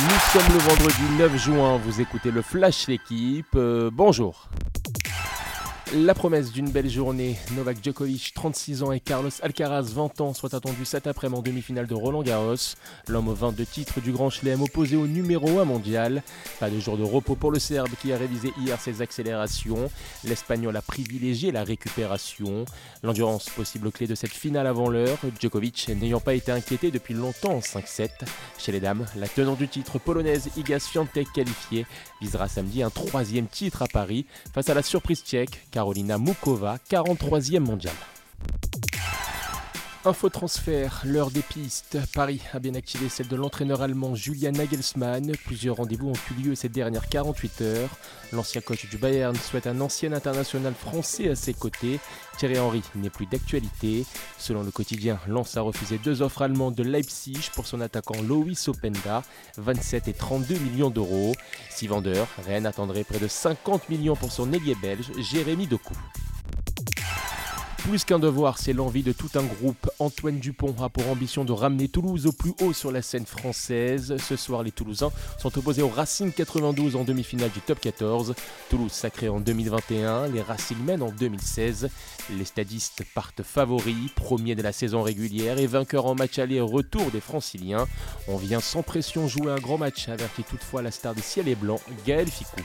Nous sommes le vendredi 9 juin, vous écoutez le Flash L'équipe. Euh, bonjour. La promesse d'une belle journée, Novak Djokovic, 36 ans, et Carlos Alcaraz, 20 ans, soit attendu cet après-midi en demi-finale de Roland Garros. L'homme aux 22 titres du Grand Chelem opposé au numéro 1 mondial. Pas de jour de repos pour le Serbe qui a révisé hier ses accélérations. L'Espagnol a privilégié la récupération. L'endurance possible clé de cette finale avant l'heure. Djokovic n'ayant pas été inquiété depuis longtemps en 5-7. Chez les dames, la tenante du titre polonaise Iga Swiatek qualifiée visera samedi un troisième titre à Paris face à la surprise tchèque Carolina Mukova, 43e mondiale. Info transfert, l'heure des pistes. Paris a bien activé celle de l'entraîneur allemand Julian Nagelsmann. Plusieurs rendez-vous ont eu lieu ces dernières 48 heures. L'ancien coach du Bayern souhaite un ancien international français à ses côtés. Thierry Henry n'est plus d'actualité. Selon le quotidien, Lens a refusé deux offres allemandes de Leipzig pour son attaquant Loïs Openda, 27 et 32 millions d'euros. Six vendeurs, Rennes attendrait près de 50 millions pour son ailier belge Jérémy Doku. Plus qu'un devoir, c'est l'envie de tout un groupe. Antoine Dupont a pour ambition de ramener Toulouse au plus haut sur la scène française. Ce soir, les Toulousains sont opposés au Racing 92 en demi-finale du top 14. Toulouse sacré en 2021, les Racing mènent en 2016. Les stadistes partent favoris, premiers de la saison régulière et vainqueurs en match aller retour des franciliens. On vient sans pression jouer un grand match, avertit toutefois la star des ciel et blancs, Gaël Ficou.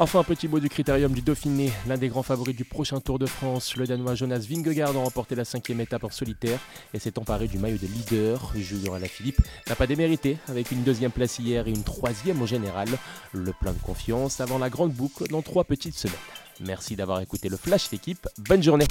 Enfin, un petit mot du critérium du Dauphiné, l'un des grands favoris du prochain Tour de France. Le Danois Jonas Vingegaard a remporté la cinquième étape en solitaire et s'est emparé du maillot de leader. Julien Alaphilippe n'a pas démérité avec une deuxième place hier et une troisième au général. Le plein de confiance avant la grande boucle dans trois petites semaines. Merci d'avoir écouté le Flash l'équipe. Bonne journée.